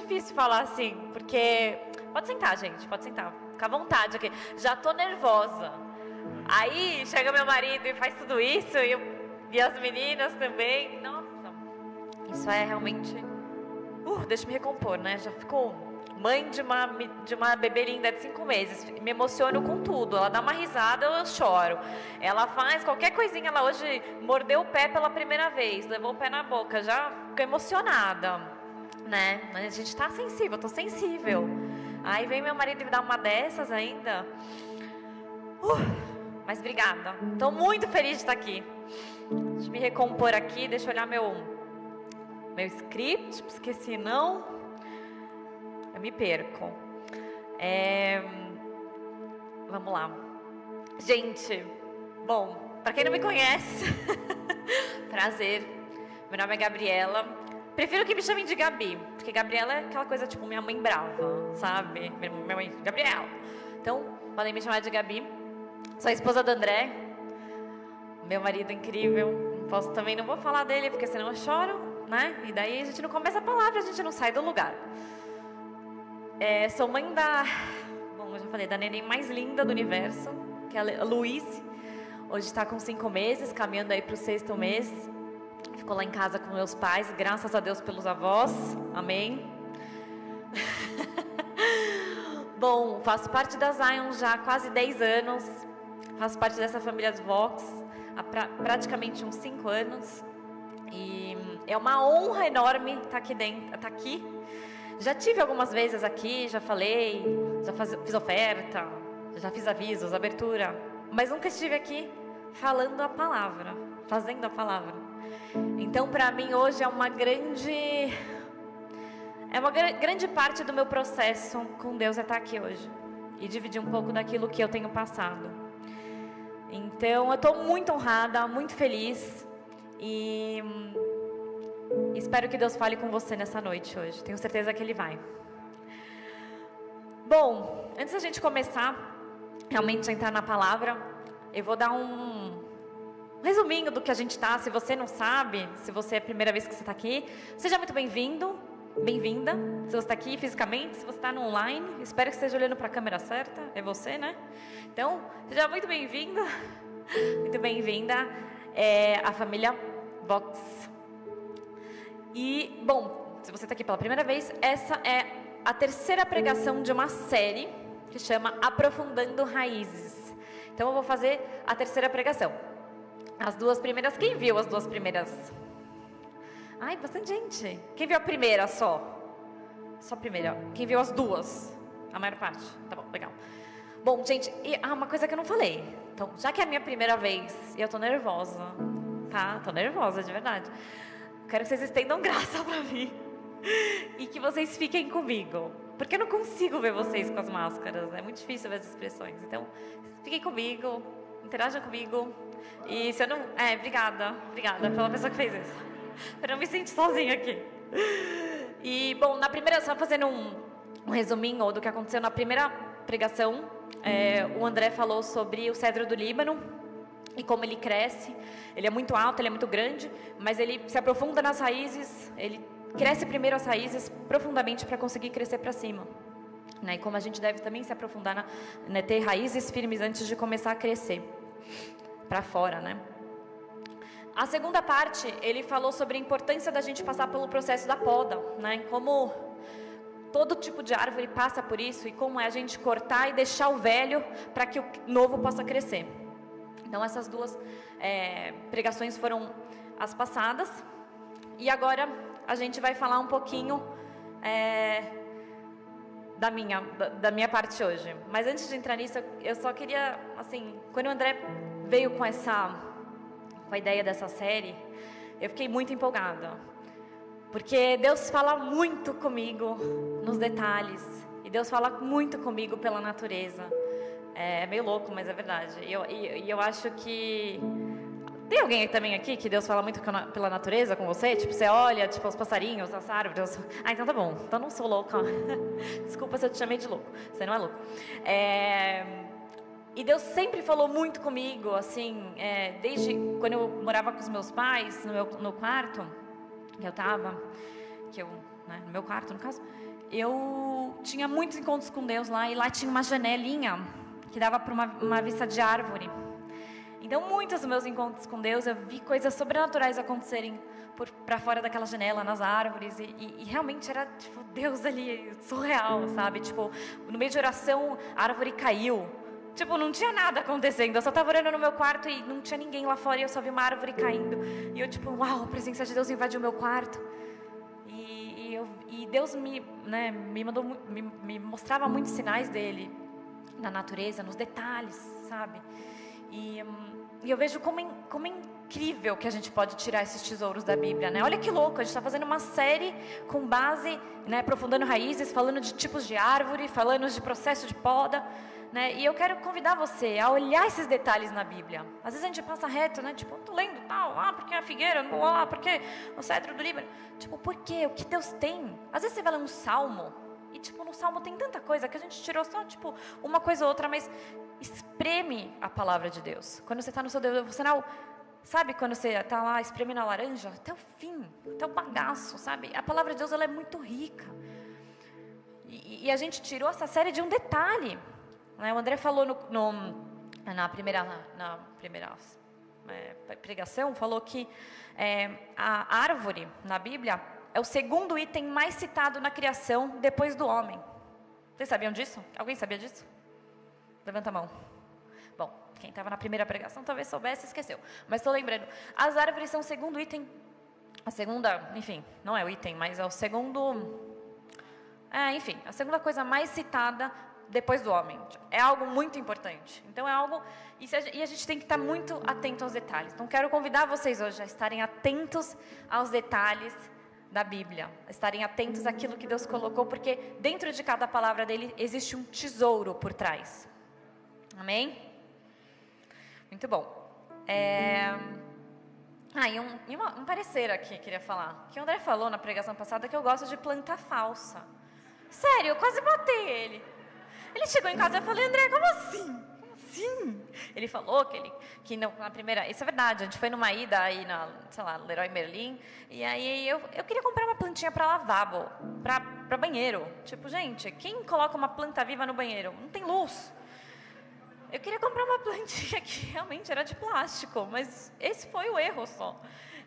difícil falar assim, porque. Pode sentar, gente, pode sentar. Fica à vontade aqui. Já tô nervosa. Aí chega meu marido e faz tudo isso, e, eu, e as meninas também. Nossa, isso é realmente. Uh, deixa eu me recompor, né? Já ficou mãe de uma, de uma bebê linda de cinco meses. Me emociono com tudo. Ela dá uma risada, eu choro. Ela faz qualquer coisinha. Ela hoje mordeu o pé pela primeira vez, levou o pé na boca, já ficou emocionada né? A gente tá sensível, tô sensível. Aí vem meu marido me dar uma dessas ainda. Uh, mas obrigada. Tô muito feliz de estar aqui. Deixa eu me recompor aqui, deixa eu olhar meu meu script, esqueci não. Eu me perco. É, vamos lá. Gente, bom, para quem não me conhece, prazer. Meu nome é Gabriela. Prefiro que me chamem de Gabi, porque Gabriela é aquela coisa tipo minha mãe brava, sabe? Minha mãe, Gabriela. Então, podem me chamar de Gabi. Sou a esposa do André, meu marido incrível. Posso também não vou falar dele, porque senão eu choro, né? E daí a gente não começa a palavra, a gente não sai do lugar. É, sou mãe da, bom, eu já falei, da neném mais linda do universo, que é a Luiz. Hoje está com cinco meses, caminhando aí para o sexto mês. Ficou lá em casa com meus pais, graças a Deus pelos avós. Amém. Bom, faço parte da Zion já há quase 10 anos. Faço parte dessa família dos Vox há pra, praticamente uns 5 anos. E é uma honra enorme estar aqui dentro, estar aqui. Já tive algumas vezes aqui, já falei, já faz, fiz oferta, já fiz avisos, abertura, mas nunca estive aqui falando a palavra, fazendo a palavra. Então, para mim hoje é uma grande é uma grande parte do meu processo com Deus é estar aqui hoje e dividir um pouco daquilo que eu tenho passado. Então, eu estou muito honrada, muito feliz e espero que Deus fale com você nessa noite hoje. Tenho certeza que Ele vai. Bom, antes da gente começar realmente entrar na palavra, eu vou dar um, resuminho do que a gente está. Se você não sabe, se você é a primeira vez que você está aqui, seja muito bem-vindo, bem-vinda. Se você está aqui fisicamente, se você está no online, espero que esteja olhando para a câmera certa. É você, né? Então, seja muito bem-vinda, muito bem-vinda é, à família Vox. E, bom, se você está aqui pela primeira vez, essa é a terceira pregação de uma série que chama Aprofundando Raízes. Então, eu vou fazer a terceira pregação. As duas primeiras, quem viu as duas primeiras? Ai, bastante gente. Quem viu a primeira só? Só a primeira. Quem viu as duas? A maior parte. Tá bom, legal. Bom, gente, e, ah, uma coisa que eu não falei. Então, já que é a minha primeira vez e eu tô nervosa, tá? Tô nervosa, de verdade. Quero que vocês estendam graça pra mim. E que vocês fiquem comigo. Porque eu não consigo ver vocês com as máscaras. É muito difícil ver as expressões. Então, fiquem comigo, interajam comigo. E se eu não. É, obrigada. Obrigada pela pessoa que fez isso. Eu não me sinto sozinha aqui. E, bom, na primeira, só fazendo um, um resuminho do que aconteceu na primeira pregação, é, o André falou sobre o cedro do Líbano e como ele cresce. Ele é muito alto, ele é muito grande, mas ele se aprofunda nas raízes, ele cresce primeiro as raízes profundamente para conseguir crescer para cima. Né? E como a gente deve também se aprofundar, na, né, ter raízes firmes antes de começar a crescer para fora, né? A segunda parte, ele falou sobre a importância da gente passar pelo processo da poda, né? Como todo tipo de árvore passa por isso e como é a gente cortar e deixar o velho para que o novo possa crescer. Então essas duas é, pregações foram as passadas e agora a gente vai falar um pouquinho é, da minha da, da minha parte hoje. Mas antes de entrar nisso, eu só queria assim, quando o André veio com essa com a ideia dessa série, eu fiquei muito empolgada. Porque Deus fala muito comigo nos detalhes. E Deus fala muito comigo pela natureza. É meio louco, mas é verdade. E eu, eu acho que. Tem alguém também aqui que Deus fala muito pela natureza com você? Tipo, você olha, tipo, os passarinhos, as árvores. Ah, então tá bom. Então não sou louca. Desculpa se eu te chamei de louco. Você não é louco. É. E Deus sempre falou muito comigo, assim, é, desde quando eu morava com os meus pais, no meu no quarto que eu estava, que eu né, no meu quarto no caso, eu tinha muitos encontros com Deus lá e lá tinha uma janelinha que dava para uma, uma vista de árvore. Então, muitos dos meus encontros com Deus, eu vi coisas sobrenaturais acontecerem para fora daquela janela, nas árvores, e, e, e, realmente era tipo Deus ali, surreal, sabe? Tipo, no meio de oração, a árvore caiu. Tipo, não tinha nada acontecendo. Eu só estava orando no meu quarto e não tinha ninguém lá fora e eu só vi uma árvore caindo. E eu, tipo, uau, a presença de Deus invadiu meu quarto. E, e, eu, e Deus me, né, me, mandou, me, me mostrava muitos sinais dele na natureza, nos detalhes, sabe? E, e eu vejo como, como é incrível que a gente pode tirar esses tesouros da Bíblia, né? Olha que louco, a gente está fazendo uma série com base, né, aprofundando raízes, falando de tipos de árvore, falando de processo de poda, né? E eu quero convidar você a olhar esses detalhes na Bíblia. Às vezes a gente passa reto, né? Tipo, tô lendo tal, ah, porque a figueira, não vou lá, porque o cedro do Líbano. Tipo, por quê? O que Deus tem? Às vezes você vai ler um salmo, e tipo, no salmo tem tanta coisa que a gente tirou só, tipo, uma coisa ou outra, mas espreme a palavra de Deus. Quando você está no seu devocional, sabe quando você está lá espremendo a laranja? Até o fim, até o bagaço, sabe? A palavra de Deus ela é muito rica. E, e a gente tirou essa série de um detalhe. Né? O André falou no, no, na primeira, na primeira é, pregação, falou que é, a árvore na Bíblia é o segundo item mais citado na criação depois do homem. Vocês sabiam disso? Alguém sabia disso? Levanta a mão. Bom, quem estava na primeira pregação talvez soubesse esqueceu. Mas estou lembrando. As árvores são o segundo item. A segunda, enfim, não é o item, mas é o segundo. É, enfim, a segunda coisa mais citada depois do homem. É algo muito importante. Então é algo. E a gente tem que estar muito atento aos detalhes. Então quero convidar vocês hoje a estarem atentos aos detalhes da Bíblia, estarem atentos àquilo que Deus colocou, porque dentro de cada palavra dele existe um tesouro por trás. Amém? Muito bom. É... Ah, e um, e uma, um parecer aqui, queria falar. Que o André falou na pregação passada que eu gosto de planta falsa. Sério, eu quase matei ele. Ele chegou em casa e eu falei, André, como assim? Como assim? Ele falou que ele, que não, na primeira, isso é verdade, a gente foi numa ida aí na, sei lá, Leroy Merlin, e aí eu, eu queria comprar uma plantinha para lavabo, para banheiro. Tipo, gente, quem coloca uma planta viva no banheiro? Não tem luz. Eu queria comprar uma plantinha que realmente era de plástico, mas esse foi o erro só.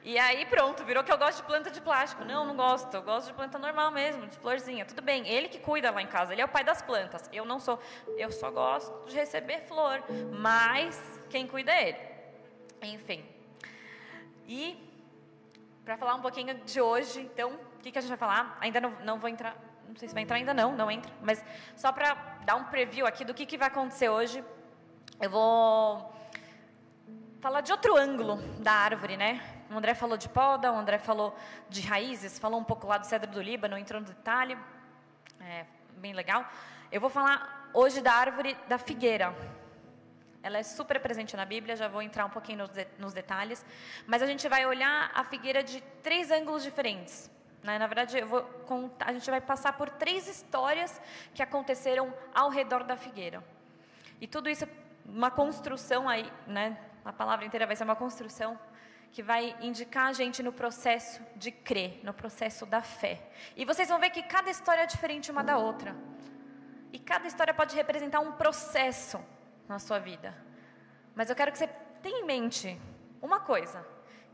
E aí pronto, virou que eu gosto de planta de plástico. Não, não gosto. Eu gosto de planta normal mesmo, de florzinha. Tudo bem, ele que cuida lá em casa, ele é o pai das plantas. Eu não sou. Eu só gosto de receber flor, mas quem cuida é ele. Enfim. E para falar um pouquinho de hoje, então, o que, que a gente vai falar? Ainda não, não vou entrar, não sei se vai entrar ainda não, não entra, mas só para dar um preview aqui do que, que vai acontecer hoje eu vou falar de outro ângulo da árvore, né? O André falou de poda, o André falou de raízes, falou um pouco lá do cedro do Líbano, entrou no detalhe, é, bem legal. Eu vou falar hoje da árvore da figueira. Ela é super presente na Bíblia, já vou entrar um pouquinho nos, de, nos detalhes, mas a gente vai olhar a figueira de três ângulos diferentes. Né? Na verdade, contar, a gente vai passar por três histórias que aconteceram ao redor da figueira. E tudo isso uma construção aí, né? A palavra inteira vai ser uma construção que vai indicar a gente no processo de crer, no processo da fé. E vocês vão ver que cada história é diferente uma da outra. E cada história pode representar um processo na sua vida. Mas eu quero que você tenha em mente uma coisa,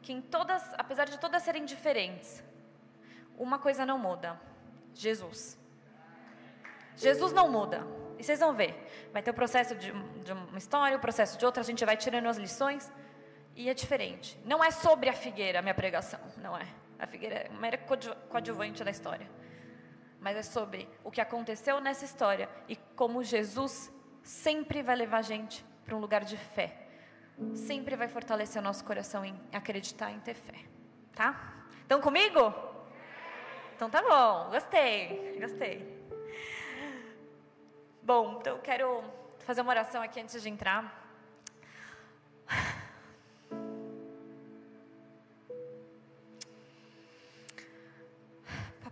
que em todas, apesar de todas serem diferentes, uma coisa não muda: Jesus. Jesus não muda. E vocês vão ver. Vai ter o processo de, de uma história, o processo de outra, a gente vai tirando as lições. E é diferente. Não é sobre a figueira a minha pregação, não é. A figueira é uma mera coadjuvante da história. Mas é sobre o que aconteceu nessa história e como Jesus sempre vai levar a gente para um lugar de fé. Sempre vai fortalecer o nosso coração em acreditar, em ter fé. Tá? Estão comigo? Então tá bom, gostei, gostei. Bom, então eu quero fazer uma oração aqui antes de entrar.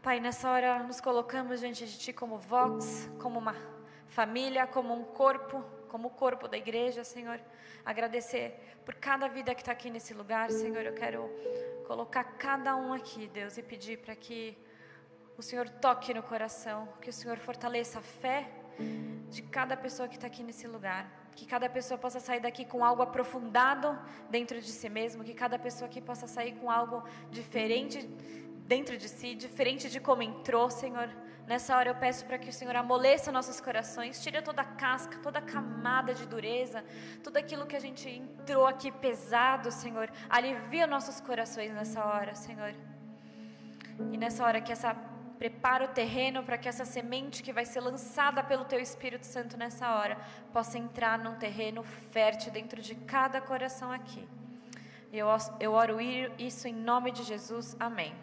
Papai, nessa hora nos colocamos diante de Ti como Vox, como uma família, como um corpo, como o corpo da igreja, Senhor. Agradecer por cada vida que está aqui nesse lugar, Senhor. Eu quero colocar cada um aqui, Deus, e pedir para que o Senhor toque no coração, que o Senhor fortaleça a fé de cada pessoa que está aqui nesse lugar. Que cada pessoa possa sair daqui com algo aprofundado dentro de si mesmo, que cada pessoa aqui possa sair com algo diferente dentro de si, diferente de como entrou, Senhor. Nessa hora eu peço para que o Senhor amoleça nossos corações, tire toda a casca, toda a camada de dureza, tudo aquilo que a gente entrou aqui pesado, Senhor. Alivia nossos corações nessa hora, Senhor. E nessa hora que essa prepara o terreno para que essa semente que vai ser lançada pelo teu Espírito Santo nessa hora possa entrar num terreno fértil dentro de cada coração aqui. Eu, eu oro isso em nome de Jesus. Amém.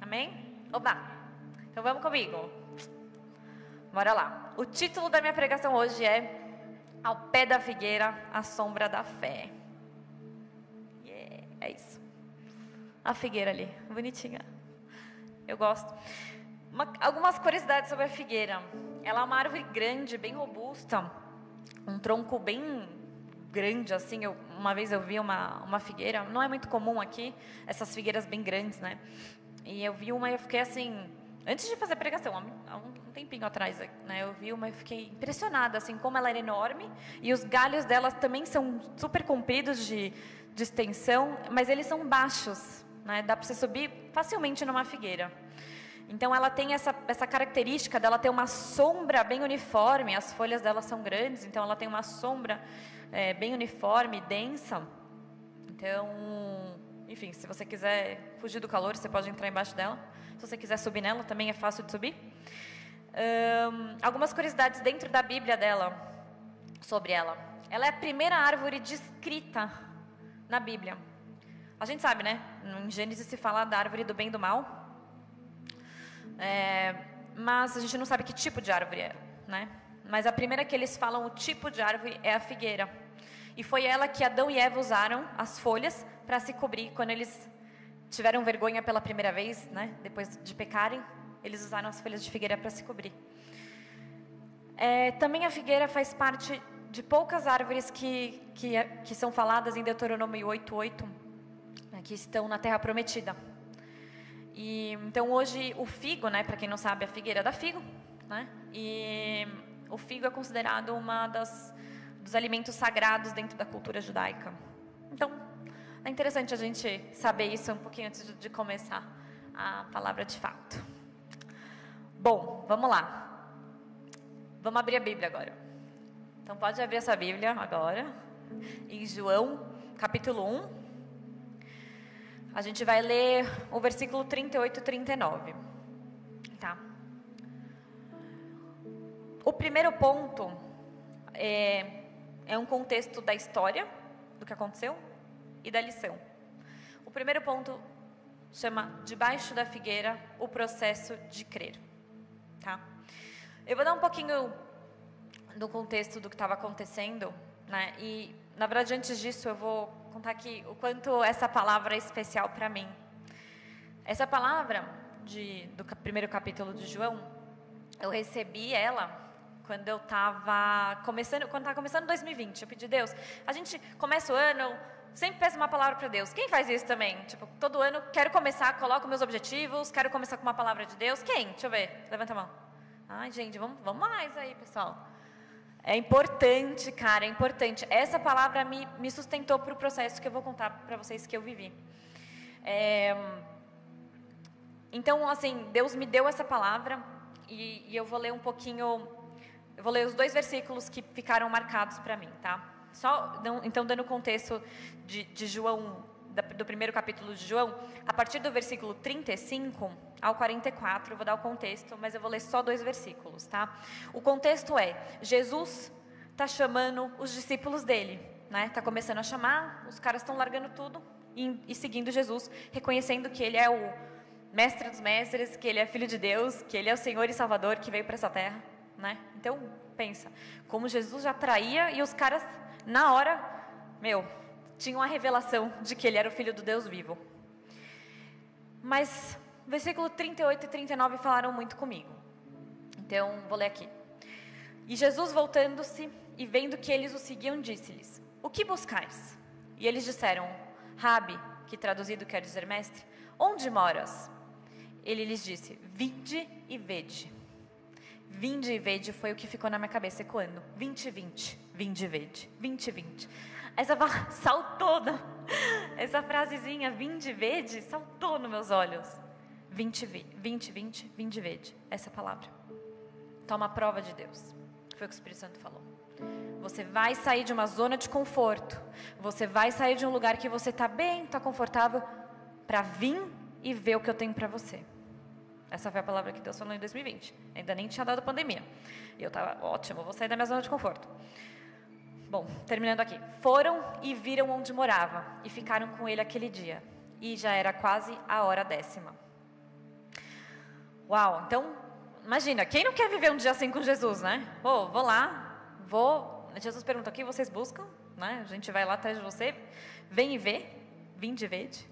Amém? Oba! Então vamos comigo. Bora lá. O título da minha pregação hoje é Ao pé da figueira, a sombra da fé. Yeah, é isso. A figueira ali, bonitinha. Eu gosto. Uma, algumas curiosidades sobre a figueira. Ela é uma árvore grande, bem robusta, um tronco bem grande assim. Eu, uma vez eu vi uma, uma figueira, não é muito comum aqui, essas figueiras bem grandes, né? E eu vi uma e eu fiquei assim, Antes de fazer pregação, há um tempinho atrás, né, eu vi uma e fiquei impressionada, assim, como ela era enorme. E os galhos dela também são super compridos de, de extensão, mas eles são baixos, né, dá para você subir facilmente numa figueira. Então ela tem essa, essa característica dela ter uma sombra bem uniforme, as folhas dela são grandes, então ela tem uma sombra é, bem uniforme, densa. Então, enfim, se você quiser fugir do calor, você pode entrar embaixo dela. Se você quiser subir nela, também é fácil de subir. Um, algumas curiosidades dentro da Bíblia dela, sobre ela. Ela é a primeira árvore descrita na Bíblia. A gente sabe, né? Em Gênesis se fala da árvore do bem e do mal. É, mas a gente não sabe que tipo de árvore é, né? Mas a primeira que eles falam o tipo de árvore é a figueira. E foi ela que Adão e Eva usaram as folhas para se cobrir quando eles tiveram vergonha pela primeira vez, né? Depois de pecarem, eles usaram as folhas de figueira para se cobrir. É, também a figueira faz parte de poucas árvores que, que, que são faladas em Deuteronômio 8:8, né, que estão na Terra Prometida. E então hoje o figo, né? Para quem não sabe, a figueira da figo, né? E o figo é considerado uma das dos alimentos sagrados dentro da cultura judaica. Então é interessante a gente saber isso um pouquinho antes de começar a palavra de fato. Bom, vamos lá. Vamos abrir a Bíblia agora. Então pode abrir essa Bíblia agora, em João, capítulo 1. A gente vai ler o versículo 38 e 39. Tá? O primeiro ponto é, é um contexto da história, do que aconteceu, e da lição. O primeiro ponto chama Debaixo da Figueira o processo de crer. Tá? Eu vou dar um pouquinho do contexto do que estava acontecendo, né? E, na verdade, antes disso, eu vou contar aqui o quanto essa palavra é especial para mim. Essa palavra de, do primeiro capítulo de João, eu recebi ela quando eu estava começando, quando começando 2020. Eu pedi Deus, a gente começa o ano sempre peço uma palavra para Deus. Quem faz isso também? Tipo, todo ano quero começar, coloco meus objetivos, quero começar com uma palavra de Deus. Quem? Deixa eu ver. Levanta a mão. Ai, gente, vamos, vamos mais aí, pessoal. É importante, cara, é importante. Essa palavra me, me sustentou para o processo que eu vou contar para vocês que eu vivi. É, então, assim, Deus me deu essa palavra e, e eu vou ler um pouquinho. Eu vou ler os dois versículos que ficaram marcados para mim, tá? Só, então, dando contexto de, de João, do primeiro capítulo de João, a partir do versículo 35 ao 44, eu vou dar o contexto, mas eu vou ler só dois versículos, tá? O contexto é: Jesus está chamando os discípulos dele, né? Está começando a chamar, os caras estão largando tudo e, e seguindo Jesus, reconhecendo que ele é o mestre dos mestres, que ele é filho de Deus, que ele é o Senhor e Salvador que veio para essa terra, né? Então, pensa, como Jesus já traía e os caras na hora, meu, tinha uma revelação de que ele era o filho do Deus vivo. Mas versículo 38 e 39 falaram muito comigo. Então, vou ler aqui. E Jesus, voltando-se e vendo que eles o seguiam, disse-lhes: O que buscais? E eles disseram: Rabi, que traduzido quer dizer mestre, onde moras? ele lhes disse: Vinde e vede. Vinde e vede foi o que ficou na minha cabeça ecoando. 20 20, vinde e vede, 20 20. Essa saltou, essa frasezinha, vinde e vede, saltou nos meus olhos. 20 20, 20, vinde e vede, essa palavra. Toma prova de Deus. Foi o que o Espírito Santo falou. Você vai sair de uma zona de conforto. Você vai sair de um lugar que você está bem, está confortável, para vir e ver o que eu tenho para você. Essa foi a palavra que Deus falou em 2020. Ainda nem tinha dado pandemia. E eu estava, ótimo, vou sair da minha zona de conforto. Bom, terminando aqui. Foram e viram onde morava e ficaram com ele aquele dia. E já era quase a hora décima. Uau, então, imagina, quem não quer viver um dia assim com Jesus, né? Pô, vou lá, vou. Jesus pergunta: o que vocês buscam? Né? A gente vai lá atrás de você, vem e vê, vim de verde.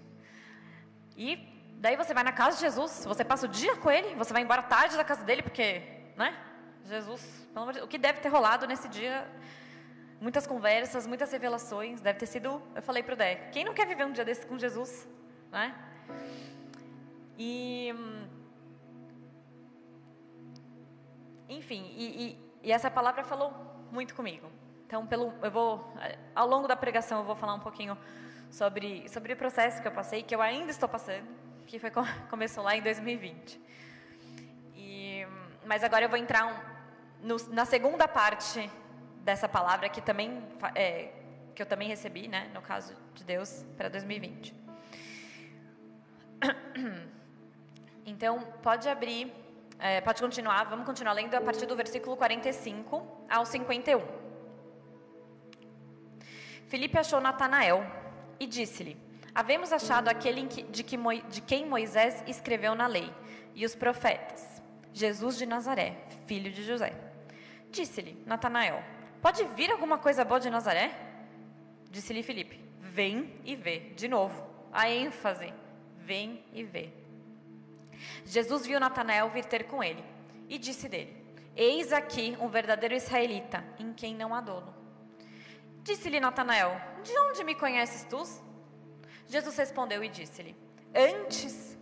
E Daí você vai na casa de Jesus, você passa o dia com ele, você vai embora tarde da casa dele, porque, né? Jesus, pelo amor de Deus, o que deve ter rolado nesse dia? Muitas conversas, muitas revelações, deve ter sido, eu falei para o Dé, quem não quer viver um dia desse com Jesus, né? E, enfim, e, e, e essa palavra falou muito comigo. Então, pelo, eu vou, ao longo da pregação, eu vou falar um pouquinho sobre, sobre o processo que eu passei, que eu ainda estou passando, que foi, começou lá em 2020. E, mas agora eu vou entrar um, no, na segunda parte dessa palavra que também é, que eu também recebi, né, no caso de Deus para 2020. Então pode abrir, é, pode continuar. Vamos continuar lendo a partir do versículo 45 ao 51. Filipe achou Natanael e disse-lhe: Havemos achado aquele de, que, de quem Moisés escreveu na lei e os profetas, Jesus de Nazaré, filho de José. Disse-lhe Natanael: Pode vir alguma coisa boa de Nazaré? Disse-lhe Filipe: Vem e vê. De novo, a ênfase: Vem e vê. Jesus viu Natanael vir ter com ele e disse dele: Eis aqui um verdadeiro israelita, em quem não há dolo. Disse-lhe Natanael: De onde me conheces tu? Jesus respondeu e disse-lhe: Antes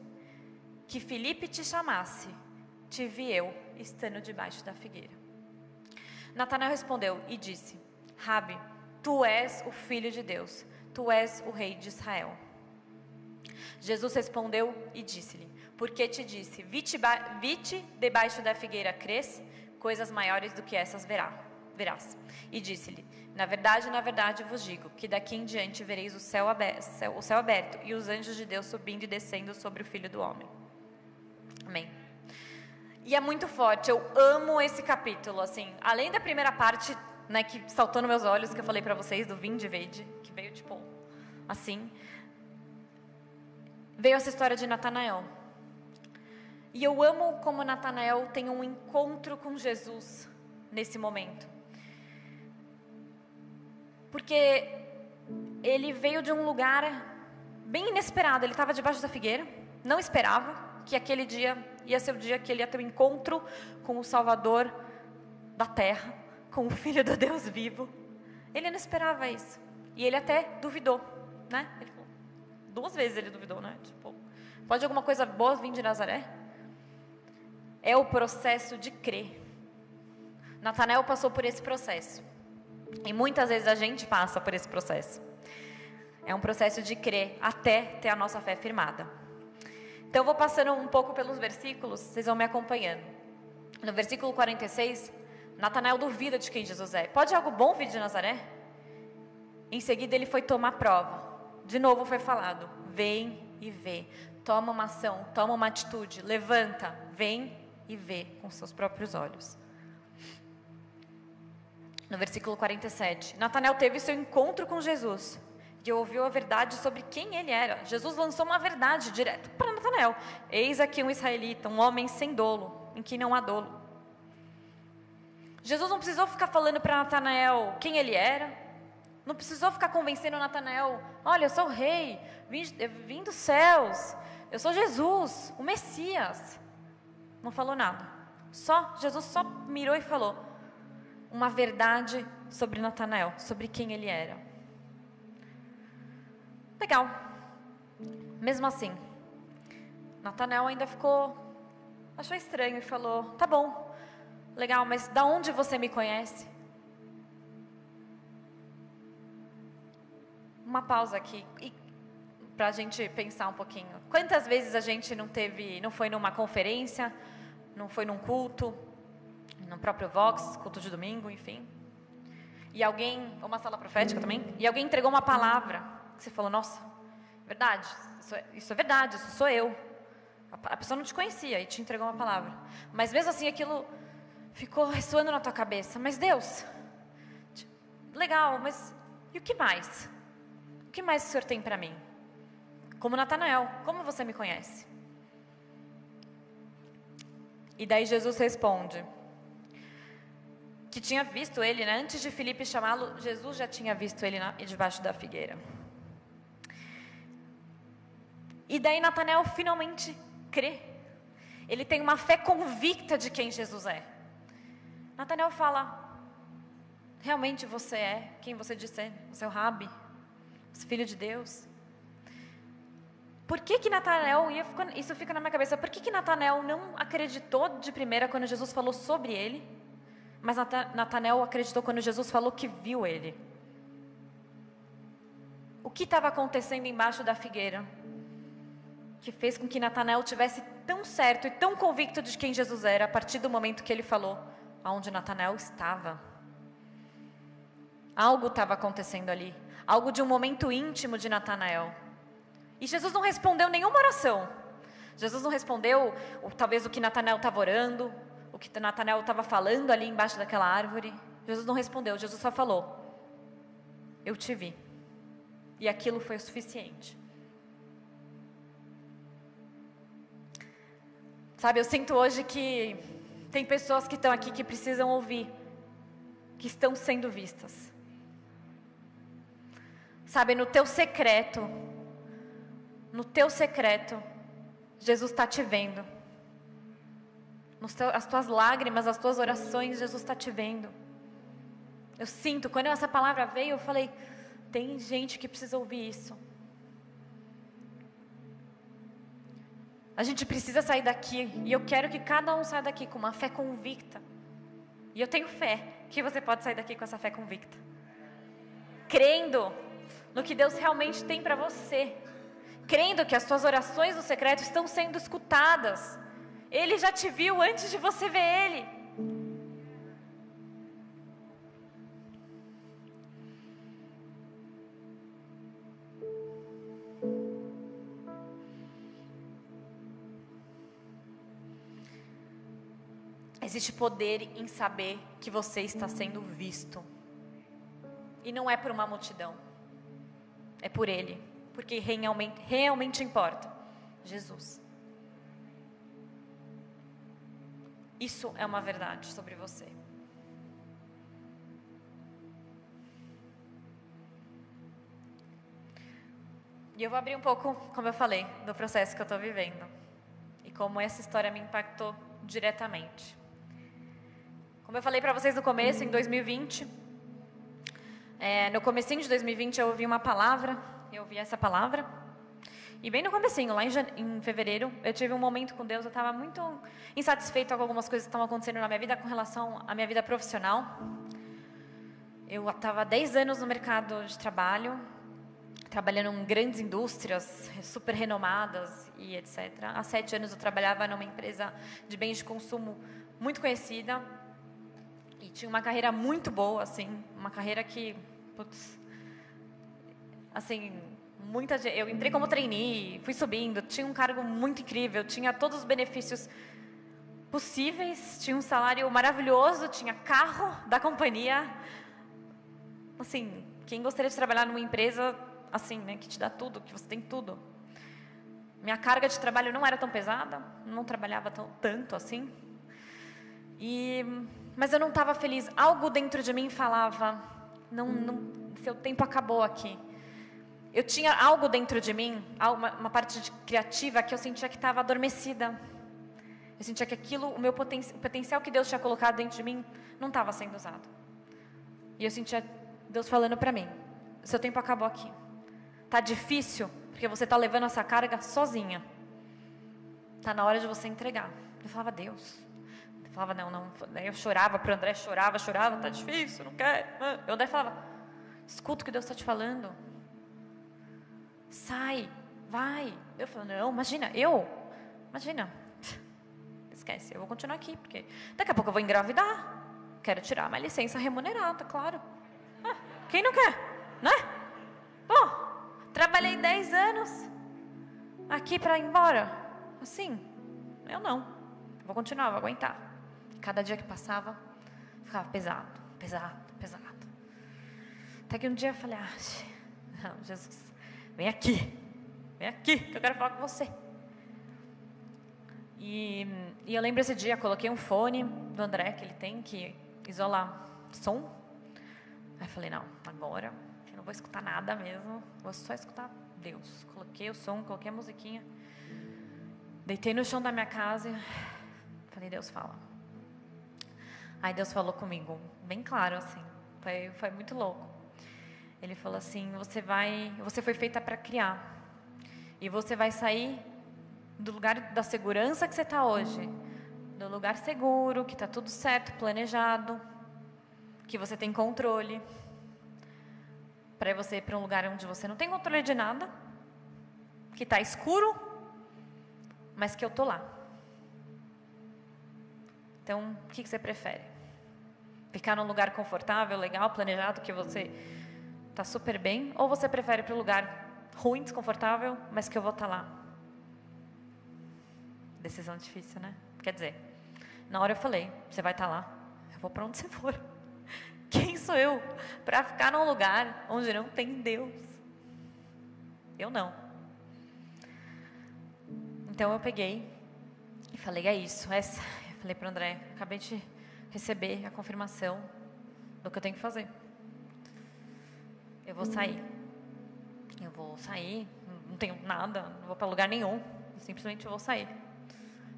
que Filipe te chamasse, te vi eu estando debaixo da figueira. Natanael respondeu e disse: Rabi, tu és o filho de Deus, tu és o rei de Israel. Jesus respondeu e disse-lhe: Porque te disse, vi-te debaixo da figueira cresce, coisas maiores do que essas verá, verás. E disse-lhe: na verdade, na verdade vos digo que daqui em diante vereis o céu, aberto, o céu aberto e os anjos de Deus subindo e descendo sobre o Filho do Homem. Amém. E é muito forte, eu amo esse capítulo, assim, além da primeira parte, né, que saltou nos meus olhos, que eu falei para vocês, do Vim de Verde, que veio, tipo, assim, veio essa história de Natanael. E eu amo como Natanael tem um encontro com Jesus nesse momento porque ele veio de um lugar bem inesperado. Ele estava debaixo da figueira, não esperava que aquele dia ia ser o dia que ele ia ter o um encontro com o Salvador da terra, com o Filho do Deus vivo. Ele não esperava isso. E ele até duvidou, né? Ele duas vezes ele duvidou, né? Tipo, pode alguma coisa boa vir de Nazaré? É o processo de crer. Natanael passou por esse processo. E muitas vezes a gente passa por esse processo. É um processo de crer até ter a nossa fé firmada. Então eu vou passando um pouco pelos versículos, vocês vão me acompanhando. No versículo 46, Natanael duvida de quem Jesus é. Pode algo bom vir de Nazaré? Em seguida ele foi tomar prova. De novo foi falado: vem e vê. Toma uma ação, toma uma atitude, levanta, vem e vê com seus próprios olhos no versículo 47. Natanael teve seu encontro com Jesus e ouviu a verdade sobre quem ele era. Jesus lançou uma verdade direto para Natanael. Eis aqui um israelita, um homem sem dolo, em que não há dolo. Jesus não precisou ficar falando para Natanael quem ele era. Não precisou ficar convencendo Natanael: olha, eu sou o rei, vim, vim dos céus, eu sou Jesus, o Messias. Não falou nada. Só, Jesus só mirou e falou: uma verdade sobre Natanael, sobre quem ele era. Legal. Mesmo assim, Natanael ainda ficou, achou estranho e falou: Tá bom, legal, mas da onde você me conhece? Uma pausa aqui para a gente pensar um pouquinho. Quantas vezes a gente não teve, não foi numa conferência, não foi num culto, no próprio Vox, culto de domingo, enfim. E alguém, uma sala profética também, e alguém entregou uma palavra, que você falou, nossa, verdade, isso é, isso é verdade, isso sou eu. A, a pessoa não te conhecia e te entregou uma palavra. Mas mesmo assim aquilo ficou ressoando na tua cabeça. Mas Deus, legal, mas e o que mais? O que mais o Senhor tem para mim? Como Natanael, como você me conhece? E daí Jesus responde: que tinha visto ele, né? antes de Filipe chamá-lo, Jesus já tinha visto ele na, debaixo da figueira. E daí Natanael finalmente crê. Ele tem uma fé convicta de quem Jesus é. Natanael fala: Realmente você é quem você disse é o Rabi, o filho de Deus. Por que que Natanael, isso fica na minha cabeça, por que que Natanael não acreditou de primeira quando Jesus falou sobre ele? Mas Natanael acreditou quando Jesus falou que viu ele. O que estava acontecendo embaixo da figueira? Que fez com que Natanael tivesse tão certo e tão convicto de quem Jesus era a partir do momento que ele falou aonde Natanael estava. Algo estava acontecendo ali, algo de um momento íntimo de Natanael. E Jesus não respondeu nenhuma oração. Jesus não respondeu, talvez o que Natanael estava orando, o que Natanael estava falando ali embaixo daquela árvore. Jesus não respondeu, Jesus só falou: Eu te vi. E aquilo foi o suficiente. Sabe, eu sinto hoje que tem pessoas que estão aqui que precisam ouvir, que estão sendo vistas. Sabe, no teu secreto, no teu secreto, Jesus está te vendo as tuas lágrimas, as tuas orações, Jesus está te vendo. Eu sinto, quando essa palavra veio, eu falei: tem gente que precisa ouvir isso. A gente precisa sair daqui, e eu quero que cada um saia daqui com uma fé convicta. E eu tenho fé que você pode sair daqui com essa fé convicta. Crendo no que Deus realmente tem para você. Crendo que as suas orações no secreto estão sendo escutadas ele já te viu antes de você ver ele. Existe poder em saber que você está sendo visto. E não é por uma multidão. É por Ele. Porque realmente, realmente importa. Jesus. Isso é uma verdade sobre você. E eu vou abrir um pouco, como eu falei, do processo que eu estou vivendo. E como essa história me impactou diretamente. Como eu falei para vocês no começo, em 2020, é, no comecinho de 2020 eu ouvi uma palavra, eu ouvi essa palavra, e bem no comecinho, lá em, em fevereiro, eu tive um momento com Deus, eu estava muito insatisfeita com algumas coisas que estavam acontecendo na minha vida com relação à minha vida profissional. Eu estava 10 anos no mercado de trabalho, trabalhando em grandes indústrias, super renomadas e etc. Há sete anos eu trabalhava numa empresa de bens de consumo muito conhecida e tinha uma carreira muito boa, assim, uma carreira que, putz, assim, muita eu entrei como trainee, fui subindo, tinha um cargo muito incrível, tinha todos os benefícios possíveis, tinha um salário maravilhoso, tinha carro da companhia. Assim, quem gostaria de trabalhar numa empresa assim, né, que te dá tudo, que você tem tudo. Minha carga de trabalho não era tão pesada, não trabalhava tão, tanto assim. E, mas eu não estava feliz. Algo dentro de mim falava: não, não, seu tempo acabou aqui eu tinha algo dentro de mim, uma, uma parte criativa que eu sentia que estava adormecida. Eu sentia que aquilo, o meu poten, o potencial que Deus tinha colocado dentro de mim, não estava sendo usado. E eu sentia Deus falando para mim: seu tempo acabou aqui. Tá difícil porque você está levando essa carga sozinha. Tá na hora de você entregar. Eu falava, Deus. Eu falava, não, não. Eu chorava para André, chorava, chorava, tá difícil, não quero. Eu André falava, escuta o que Deus está te falando. Sai, vai. Eu falava, não, imagina, eu, imagina. Esquece, eu vou continuar aqui, porque daqui a pouco eu vou engravidar. Quero tirar uma licença remunerada, claro. Ah, quem não quer, né? Bom, trabalhei 10 anos aqui para ir embora. Assim, eu não. Vou continuar, vou aguentar. Cada dia que passava, ficava pesado, pesado, pesado. Até que um dia eu falei, ah, não, Jesus, vem aqui. Vem aqui, que eu quero falar com você. E, e eu lembro esse dia, coloquei um fone do André, que ele tem que isolar som. Aí falei, não, agora eu não vou escutar nada mesmo, vou só escutar Deus. Coloquei o som, coloquei a musiquinha. Deitei no chão da minha casa e falei, Deus fala. Aí Deus falou comigo, bem claro assim, foi, foi muito louco. Ele falou assim, você vai, você foi feita para criar. E você vai sair do lugar da segurança que você está hoje, do lugar seguro, que está tudo certo, planejado, que você tem controle, para você ir para um lugar onde você não tem controle de nada, que está escuro, mas que eu tô lá. Então, o que, que você prefere? Ficar num lugar confortável, legal, planejado, que você está super bem, ou você prefere para um lugar ruim, desconfortável, mas que eu vou estar tá lá? Decisão difícil, né? Quer dizer, na hora eu falei, você vai estar tá lá, eu vou para onde você for. Quem sou eu para ficar num lugar onde não tem Deus? Eu não. Então eu peguei e falei, é isso. Essa. Eu falei para o André, acabei de receber a confirmação do que eu tenho que fazer. Eu vou sair. Eu vou sair, não tenho nada, não vou para lugar nenhum. Simplesmente eu vou sair.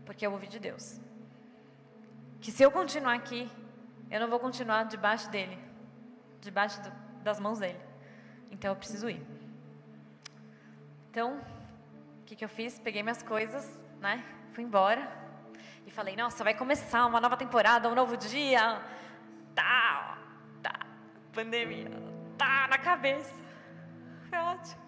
Porque eu ouvi de Deus. Que se eu continuar aqui, eu não vou continuar debaixo dele, debaixo do, das mãos dele. Então eu preciso ir. Então, o que, que eu fiz? Peguei minhas coisas, né? Fui embora e falei: Nossa, vai começar uma nova temporada, um novo dia. Tá, tá, pandemia, tá na cabeça. Foi ótimo.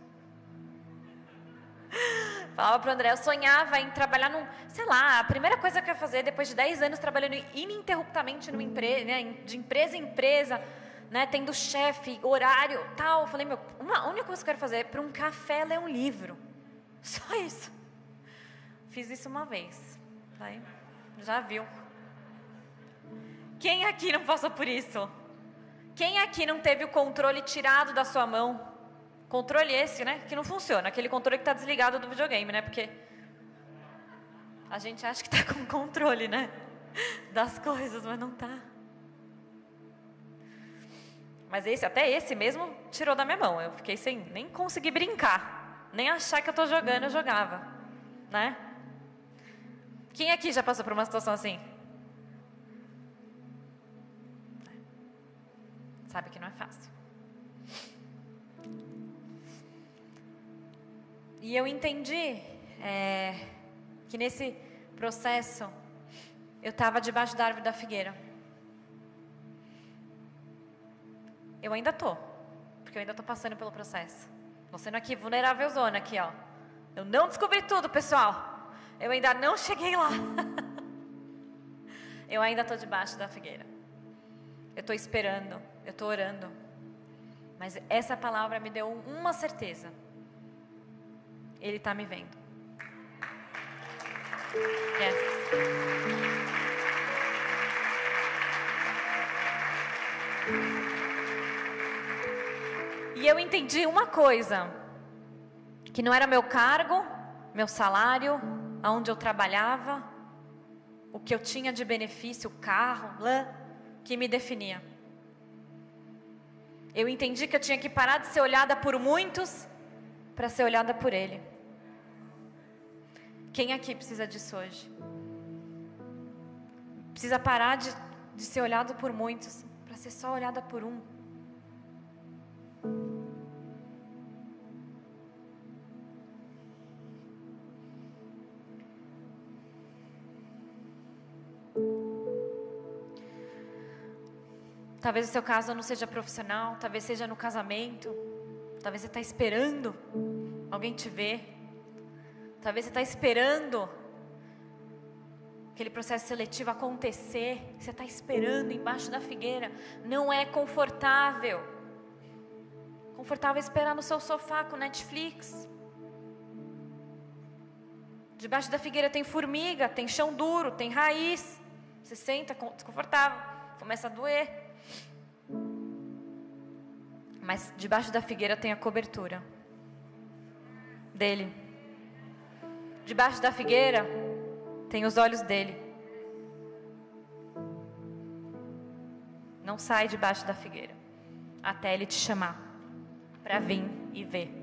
Falava pro André, eu sonhava em trabalhar num, sei lá, a primeira coisa que eu ia fazer depois de 10 anos trabalhando ininterruptamente numa empresa, né, de empresa em empresa, né, tendo chefe, horário, tal. Falei, meu, uma, única coisa que eu quero fazer é para um café ler um livro. Só isso. Fiz isso uma vez. Aí, já viu. Quem aqui não passou por isso? Quem aqui não teve o controle tirado da sua mão? Controle esse, né? Que não funciona. Aquele controle que está desligado do videogame, né? Porque a gente acha que está com controle, né? Das coisas, mas não está. Mas esse, até esse mesmo, tirou da minha mão. Eu fiquei sem nem conseguir brincar. Nem achar que eu estou jogando, eu jogava. Né? Quem aqui já passou por uma situação assim? Sabe que não é fácil. E eu entendi é, que nesse processo eu estava debaixo da árvore da figueira. Eu ainda tô, porque eu ainda tô passando pelo processo. Tô sendo aqui vulnerável zona aqui, ó. Eu não descobri tudo, pessoal. Eu ainda não cheguei lá. eu ainda tô debaixo da figueira. Eu tô esperando, eu tô orando. Mas essa palavra me deu uma certeza. Ele está me vendo. Yes. E eu entendi uma coisa: que não era meu cargo, meu salário, aonde eu trabalhava, o que eu tinha de benefício, o carro, lã, que me definia. Eu entendi que eu tinha que parar de ser olhada por muitos para ser olhada por Ele. Quem aqui precisa disso hoje? Precisa parar de, de ser olhado por muitos para ser só olhada por um. Talvez o seu caso não seja profissional, talvez seja no casamento, talvez você está esperando alguém te ver, talvez você está esperando aquele processo seletivo acontecer, você está esperando embaixo da figueira, não é confortável. Confortável esperar no seu sofá com Netflix. Debaixo da figueira tem formiga, tem chão duro, tem raiz. Você senta desconfortável, começa a doer. Mas debaixo da figueira tem a cobertura dele. Debaixo da figueira tem os olhos dele. Não sai debaixo da figueira até ele te chamar para vir e ver.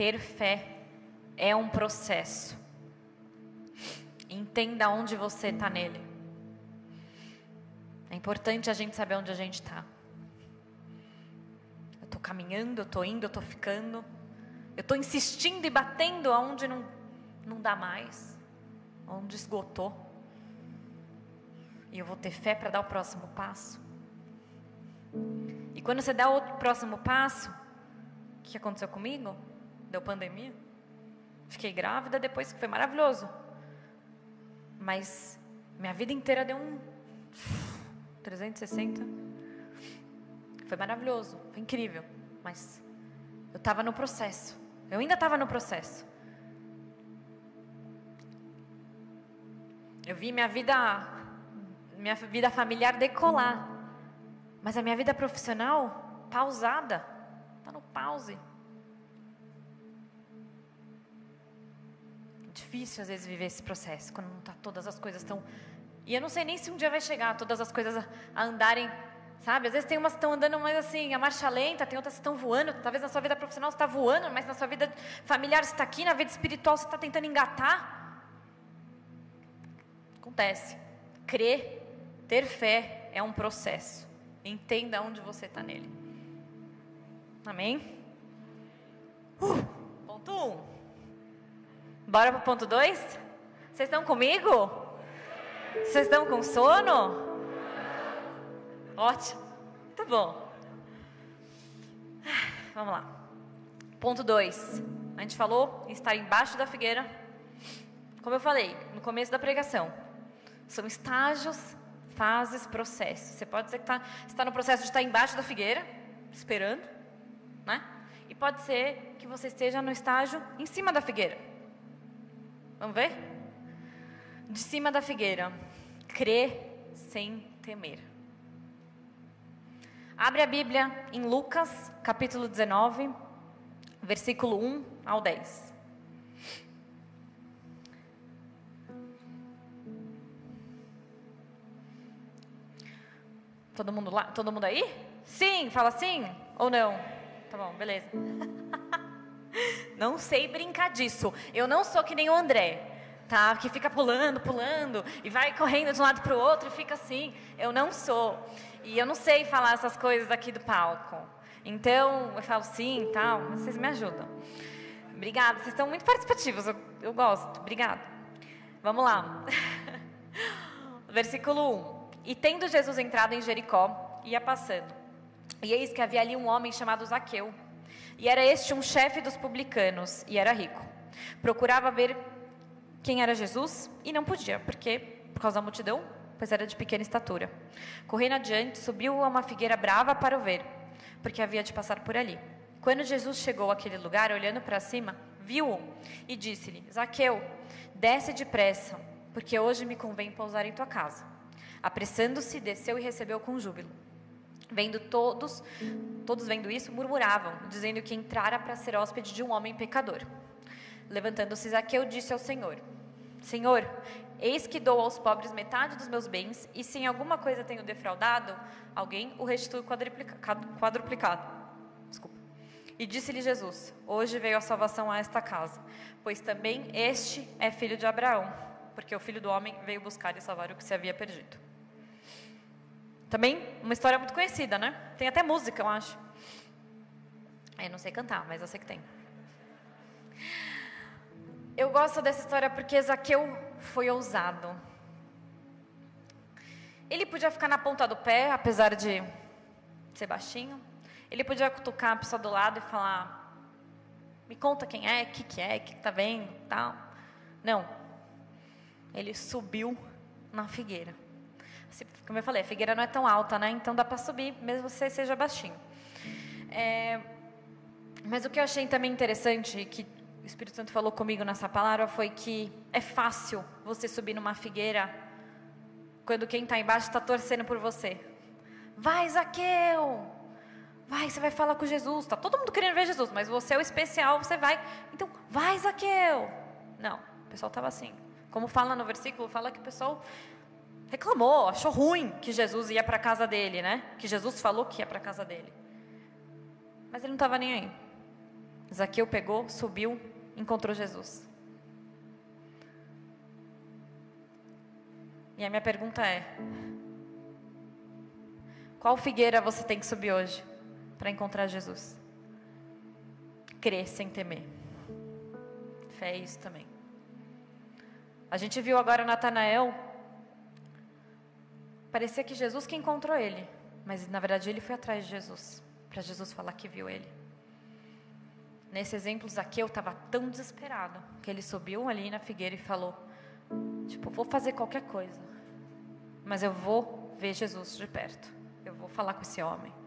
Ter fé, é um processo. Entenda onde você está nele. É importante a gente saber onde a gente está. Eu estou caminhando, eu estou indo, eu estou ficando. Eu estou insistindo e batendo aonde não, não dá mais, onde esgotou. E eu vou ter fé para dar o próximo passo. E quando você dá o próximo passo, o que aconteceu comigo? Deu pandemia. Fiquei grávida depois, que foi maravilhoso. Mas minha vida inteira deu um 360. Foi maravilhoso, foi incrível. Mas eu estava no processo. Eu ainda estava no processo. Eu vi minha vida, minha vida familiar decolar. Mas a minha vida profissional pausada. Está no pause. Difícil às vezes viver esse processo quando não tá todas as coisas estão. E eu não sei nem se um dia vai chegar todas as coisas a, a andarem, sabe? Às vezes tem umas que estão andando mais assim, a marcha lenta, tem outras que estão voando. Talvez na sua vida profissional você está voando, mas na sua vida familiar você está aqui, na vida espiritual você está tentando engatar. Acontece. Crer, ter fé é um processo. Entenda onde você está nele. Amém? Uh, ponto 1. Um. Bora para o ponto 2? Vocês estão comigo? Vocês estão com sono? Ótimo. Muito bom. Vamos lá. Ponto 2. A gente falou estar embaixo da figueira. Como eu falei no começo da pregação, são estágios, fases, processos. Você pode ser que tá, está no processo de estar embaixo da figueira, esperando, né? E pode ser que você esteja no estágio em cima da figueira. Vamos ver? De cima da figueira. Crer sem temer. Abre a Bíblia em Lucas, capítulo 19, versículo 1 ao 10. Todo mundo lá? Todo mundo aí? Sim, fala sim ou não? Tá bom, beleza. não sei brincar disso. Eu não sou que nem o André, tá? Que fica pulando, pulando e vai correndo de um lado para o outro e fica assim. Eu não sou. E eu não sei falar essas coisas aqui do palco. Então, eu falo sim e tal, mas vocês me ajudam. Obrigada, vocês estão muito participativos, eu, eu gosto. Obrigada. Vamos lá. Versículo 1. E tendo Jesus entrado em Jericó, ia passando. E eis que havia ali um homem chamado Zaqueu. E era este um chefe dos publicanos, e era rico. Procurava ver quem era Jesus e não podia, porque, por causa da multidão, pois era de pequena estatura. Correndo adiante, subiu a uma figueira brava para o ver, porque havia de passar por ali. Quando Jesus chegou àquele lugar, olhando para cima, viu-o e disse-lhe: Zaqueu, desce depressa, porque hoje me convém pousar em tua casa. Apressando-se, desceu e recebeu com júbilo. Vendo todos, todos vendo isso, murmuravam, dizendo que entrara para ser hóspede de um homem pecador. Levantando-se Zaqueu, disse ao Senhor: Senhor, eis que dou aos pobres metade dos meus bens, e se em alguma coisa tenho defraudado, alguém o restitui quadruplicado. Desculpa. E disse-lhe Jesus: Hoje veio a salvação a esta casa, pois também este é filho de Abraão, porque o filho do homem veio buscar e salvar o que se havia perdido. Também uma história muito conhecida, né? Tem até música, eu acho. Eu não sei cantar, mas eu sei que tem. Eu gosto dessa história porque Zaqueu foi ousado. Ele podia ficar na ponta do pé, apesar de ser baixinho. Ele podia cutucar a pessoa do lado e falar: Me conta quem é, o que, que é, o que está vendo, tal. Não. Ele subiu na figueira. Como eu falei, a figueira não é tão alta, né? Então dá para subir, mesmo que você seja baixinho. É, mas o que eu achei também interessante, que o Espírito Santo falou comigo nessa palavra, foi que é fácil você subir numa figueira quando quem está embaixo está torcendo por você. Vai, Zaqueu! Vai, você vai falar com Jesus. Está todo mundo querendo ver Jesus, mas você é o especial, você vai. Então, vai, Zaqueu! Não, o pessoal estava assim. Como fala no versículo, fala que o pessoal reclamou, achou ruim que Jesus ia para a casa dele, né? Que Jesus falou que ia para a casa dele. Mas ele não estava nem aí. Zaqueu pegou, subiu, encontrou Jesus. E a minha pergunta é: qual figueira você tem que subir hoje para encontrar Jesus? Crer sem temer. Fé é isso também. A gente viu agora Natanael. Parecia que Jesus que encontrou ele, mas na verdade ele foi atrás de Jesus, para Jesus falar que viu ele. Nesse exemplo, Zaqueu estava tão desesperado que ele subiu ali na figueira e falou: Tipo, vou fazer qualquer coisa, mas eu vou ver Jesus de perto. Eu vou falar com esse homem.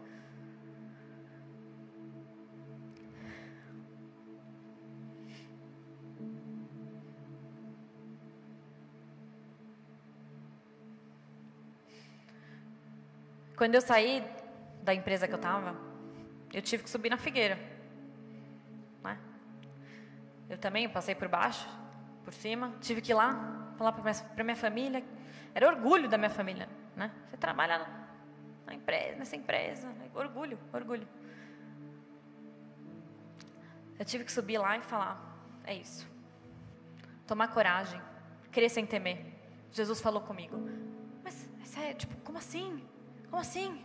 Quando eu saí da empresa que eu estava, eu tive que subir na figueira. Né? Eu também passei por baixo, por cima, tive que ir lá falar para minha, minha família. Era orgulho da minha família. Né? Você trabalha na, empresa, nessa empresa. Orgulho, orgulho. Eu tive que subir lá e falar: é isso. Tomar coragem, crer sem temer. Jesus falou comigo. Mas, é sério, tipo, como assim? Como assim?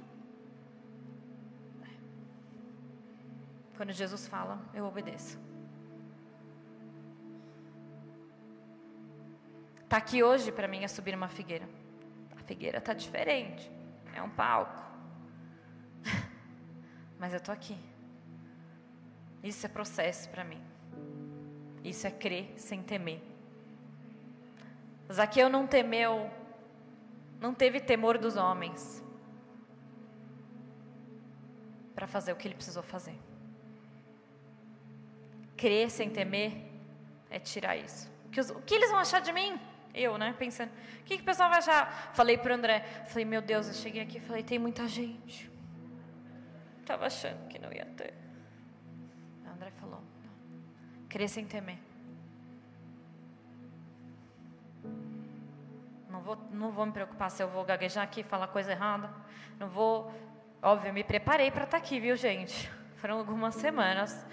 Quando Jesus fala, eu obedeço. Tá aqui hoje para mim é subir uma figueira. A figueira tá diferente. É um palco. Mas eu tô aqui. Isso é processo para mim. Isso é crer sem temer. Zaqueu não temeu, não teve temor dos homens para fazer o que ele precisou fazer. Crer sem temer é tirar isso. O que, os, o que eles vão achar de mim? Eu, né? Pensando, o que, que o pessoal vai achar? Falei para o André, falei, meu Deus, eu cheguei aqui falei, tem muita gente. Estava achando que não ia ter. O André falou, crer sem temer. Não vou, não vou me preocupar se eu vou gaguejar aqui, falar coisa errada. Não vou Óbvio, eu me preparei para estar tá aqui, viu, gente? Foram algumas semanas.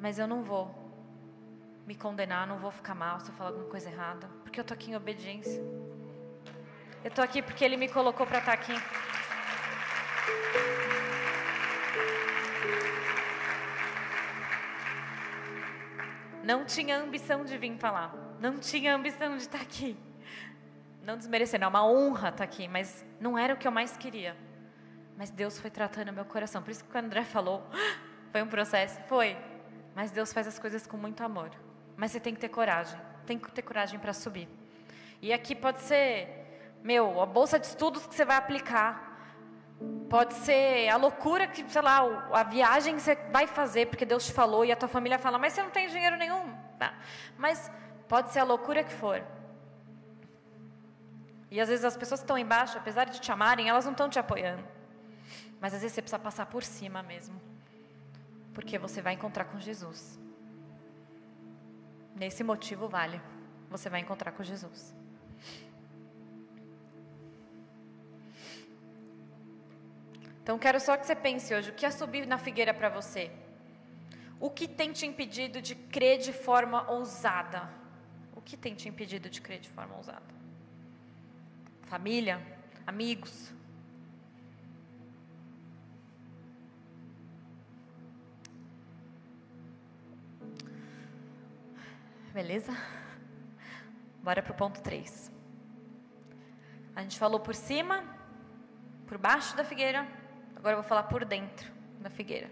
Mas eu não vou me condenar, não vou ficar mal se eu falar alguma coisa errada, porque eu tô aqui em obediência. Eu tô aqui porque ele me colocou para estar tá aqui. Não tinha ambição de vir falar. Não tinha ambição de estar tá aqui. Não desmerecendo, é uma honra estar aqui, mas não era o que eu mais queria. Mas Deus foi tratando meu coração. Por isso que o André falou, foi um processo. Foi. Mas Deus faz as coisas com muito amor. Mas você tem que ter coragem. Tem que ter coragem para subir. E aqui pode ser, meu, a bolsa de estudos que você vai aplicar. Pode ser a loucura que, sei lá, a viagem que você vai fazer porque Deus te falou e a tua família fala, mas você não tem dinheiro nenhum. Tá. Mas pode ser a loucura que for. E às vezes as pessoas que estão embaixo, apesar de te amarem, elas não estão te apoiando. Mas às vezes você precisa passar por cima mesmo. Porque você vai encontrar com Jesus. Nesse motivo vale. Você vai encontrar com Jesus. Então quero só que você pense hoje, o que é subir na figueira para você? O que tem te impedido de crer de forma ousada? O que tem te impedido de crer de forma ousada? Família? Amigos? Beleza? Bora pro ponto 3. A gente falou por cima, por baixo da figueira, agora eu vou falar por dentro da figueira.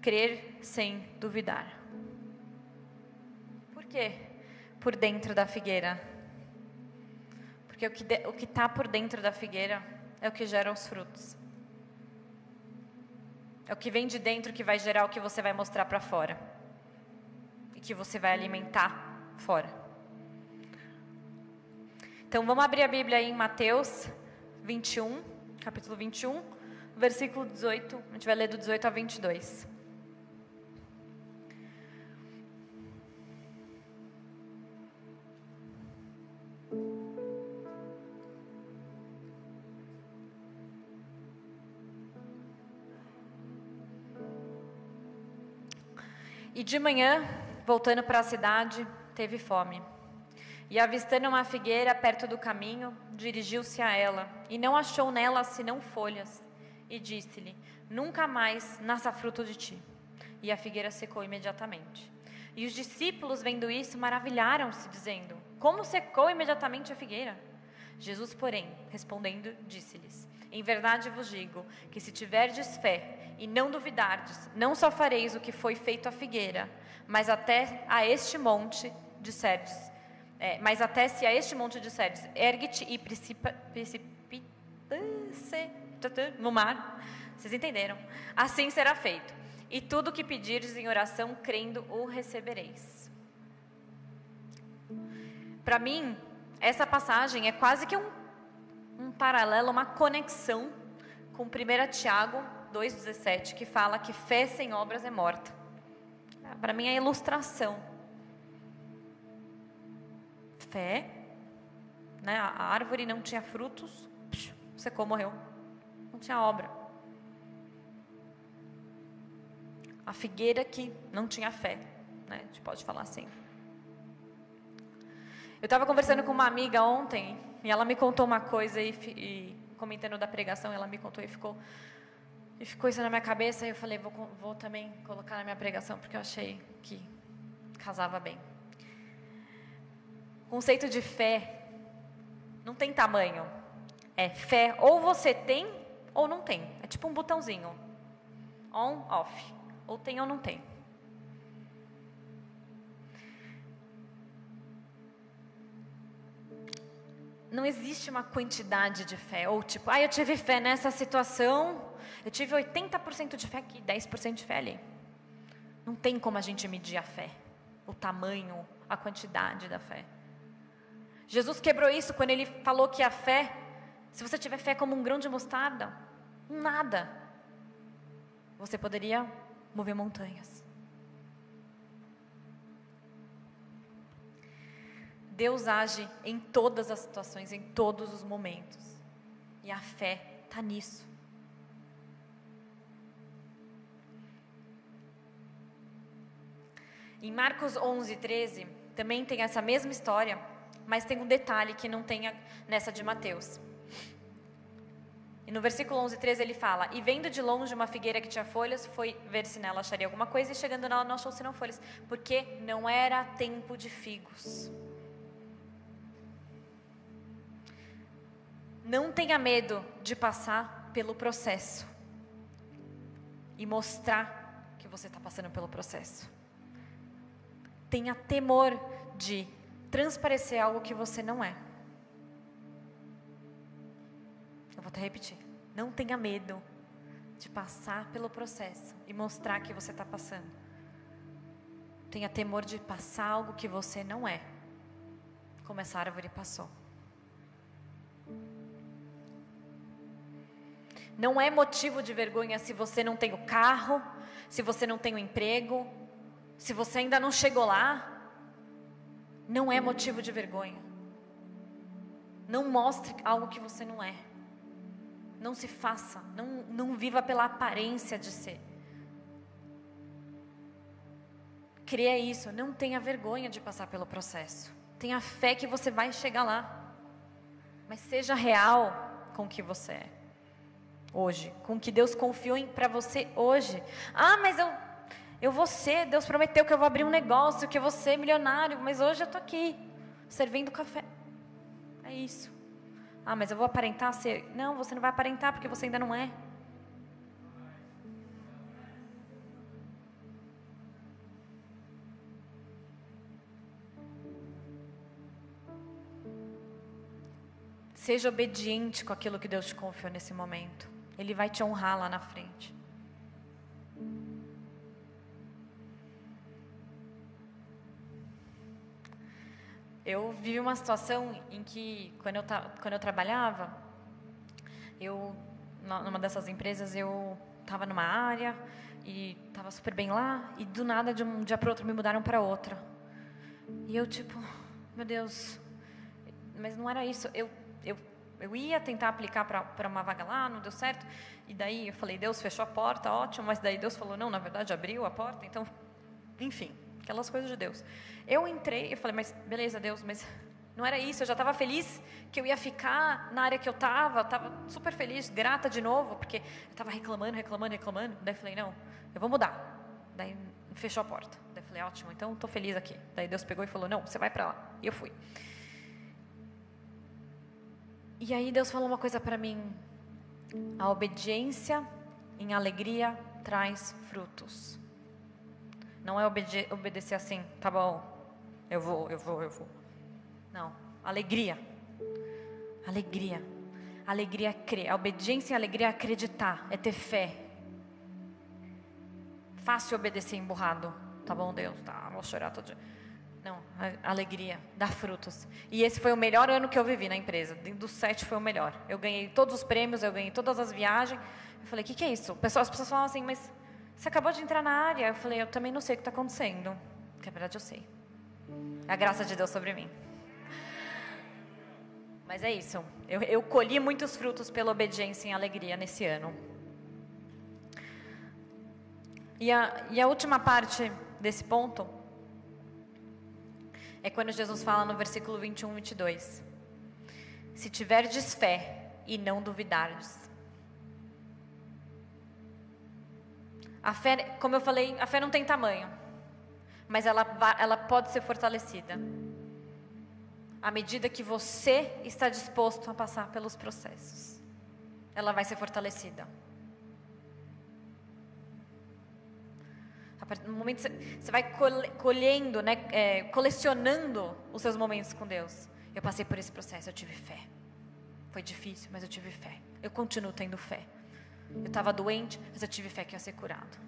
Crer sem duvidar. Por quê? Por dentro da figueira. Porque o que está por dentro da figueira é o que gera os frutos. É o que vem de dentro que vai gerar o que você vai mostrar para fora que você vai alimentar fora. Então vamos abrir a Bíblia aí em Mateus 21, capítulo 21, versículo 18. A gente vai ler do 18 a 22. E de manhã Voltando para a cidade, teve fome. E avistando uma figueira perto do caminho, dirigiu-se a ela, e não achou nela senão folhas. E disse-lhe: Nunca mais nasça fruto de ti. E a figueira secou imediatamente. E os discípulos, vendo isso, maravilharam-se, dizendo: Como secou imediatamente a figueira? Jesus, porém, respondendo, disse-lhes: Em verdade vos digo que se tiverdes fé e não duvidardes, não só fareis o que foi feito à figueira, mas até a este monte de. É, mas até se a este monte de ergue-te e precipita-se no mar. Vocês entenderam? Assim será feito. E tudo o que pedires em oração, crendo, o recebereis. Para mim, essa passagem é quase que um, um paralelo, uma conexão com 1 Tiago 2,17, que fala que fé sem obras é morta. Para mim é ilustração. Fé, né? a árvore não tinha frutos, secou, morreu. Não tinha obra. A figueira que não tinha fé, né? a gente pode falar assim. Eu estava conversando com uma amiga ontem e ela me contou uma coisa e, e comentando da pregação, ela me contou e ficou e ficou isso na minha cabeça e eu falei, vou, vou também colocar na minha pregação, porque eu achei que casava bem. Conceito de fé não tem tamanho. É fé, ou você tem ou não tem. É tipo um botãozinho. On, off. Ou tem ou não tem. Não existe uma quantidade de fé. Ou tipo, ah, eu tive fé nessa situação, eu tive 80% de fé aqui, 10% de fé ali. Não tem como a gente medir a fé, o tamanho, a quantidade da fé. Jesus quebrou isso quando ele falou que a fé, se você tiver fé como um grão de mostarda, nada, você poderia mover montanhas. Deus age em todas as situações, em todos os momentos. E a fé está nisso. Em Marcos 11, 13, também tem essa mesma história, mas tem um detalhe que não tem nessa de Mateus. E no versículo 11, 13 ele fala: E vendo de longe uma figueira que tinha folhas, foi ver se nela acharia alguma coisa, e chegando nela não achou senão folhas, porque não era tempo de figos. Não tenha medo de passar pelo processo e mostrar que você está passando pelo processo tenha temor de transparecer algo que você não é. Eu vou até repetir. Não tenha medo de passar pelo processo e mostrar que você está passando. Tenha temor de passar algo que você não é, como essa árvore passou. Não é motivo de vergonha se você não tem o carro, se você não tem o emprego, se você ainda não chegou lá, não é motivo de vergonha. Não mostre algo que você não é. Não se faça, não, não viva pela aparência de ser. Cria isso, não tenha vergonha de passar pelo processo. Tenha fé que você vai chegar lá. Mas seja real com o que você é. Hoje, com o que Deus confiou para você hoje. Ah, mas eu eu vou ser, Deus prometeu que eu vou abrir um negócio, que eu vou ser milionário, mas hoje eu tô aqui servindo café. É isso. Ah, mas eu vou aparentar ser. Não, você não vai aparentar porque você ainda não é. Seja obediente com aquilo que Deus te confiou nesse momento. Ele vai te honrar lá na frente. Eu vivi uma situação em que, quando eu, quando eu trabalhava, eu, numa dessas empresas, eu estava numa área e estava super bem lá, e do nada, de um dia para outro, me mudaram para outra. E eu, tipo, meu Deus, mas não era isso. Eu eu, eu ia tentar aplicar para uma vaga lá, não deu certo. E daí eu falei, Deus fechou a porta, ótimo. Mas daí Deus falou, não, na verdade abriu a porta. Então, enfim, aquelas coisas de Deus. Eu entrei, eu falei, mas beleza, Deus, mas não era isso. Eu já estava feliz que eu ia ficar na área que eu estava. Estava super feliz, grata de novo, porque eu estava reclamando, reclamando, reclamando. Daí falei, não, eu vou mudar. Daí fechou a porta. Daí falei, ótimo, então estou feliz aqui. Daí Deus pegou e falou, não, você vai para lá. E eu fui. E aí Deus falou uma coisa para mim: a obediência em alegria traz frutos. Não é obede obedecer assim, tá bom, eu vou, eu vou, eu vou. Não, alegria. Alegria. Alegria é crer. A obediência e a alegria é acreditar, é ter fé. Fácil obedecer emburrado. Tá bom, Deus, tá, vou chorar todo dia. Não, alegria, dá frutos. E esse foi o melhor ano que eu vivi na empresa. Dos sete foi o melhor. Eu ganhei todos os prêmios, eu ganhei todas as viagens. Eu falei, o que, que é isso? as pessoas falam assim, mas você acabou de entrar na área. Eu falei, eu também não sei o que está acontecendo. Que na verdade eu sei. A graça de Deus sobre mim. Mas é isso. Eu, eu colhi muitos frutos pela obediência e alegria nesse ano. E a, e a última parte desse ponto é quando Jesus fala no versículo 21, 22. Se tiverdes fé e não duvidardes. A fé, como eu falei, a fé não tem tamanho, mas ela, ela pode ser fortalecida à medida que você está disposto a passar pelos processos. Ela vai ser fortalecida. No momento você vai colhendo, né, é, colecionando os seus momentos com Deus. Eu passei por esse processo, eu tive fé. Foi difícil, mas eu tive fé. Eu continuo tendo fé. Eu estava doente, mas eu tive fé que ia ser curado.